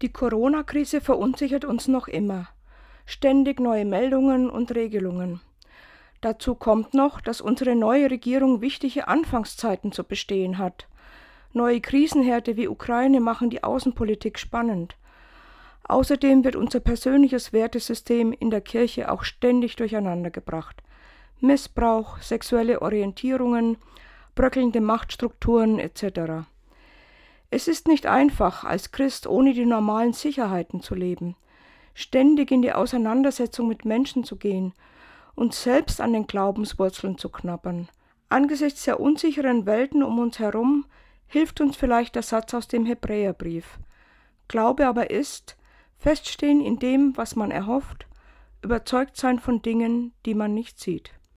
Die Corona-Krise verunsichert uns noch immer. Ständig neue Meldungen und Regelungen. Dazu kommt noch, dass unsere neue Regierung wichtige Anfangszeiten zu bestehen hat. Neue Krisenherde wie Ukraine machen die Außenpolitik spannend. Außerdem wird unser persönliches Wertesystem in der Kirche auch ständig durcheinandergebracht. Missbrauch, sexuelle Orientierungen, bröckelnde Machtstrukturen etc. Es ist nicht einfach, als Christ ohne die normalen Sicherheiten zu leben, ständig in die Auseinandersetzung mit Menschen zu gehen und selbst an den Glaubenswurzeln zu knabbern. Angesichts der unsicheren Welten um uns herum hilft uns vielleicht der Satz aus dem Hebräerbrief. Glaube aber ist, feststehen in dem, was man erhofft, überzeugt sein von Dingen, die man nicht sieht.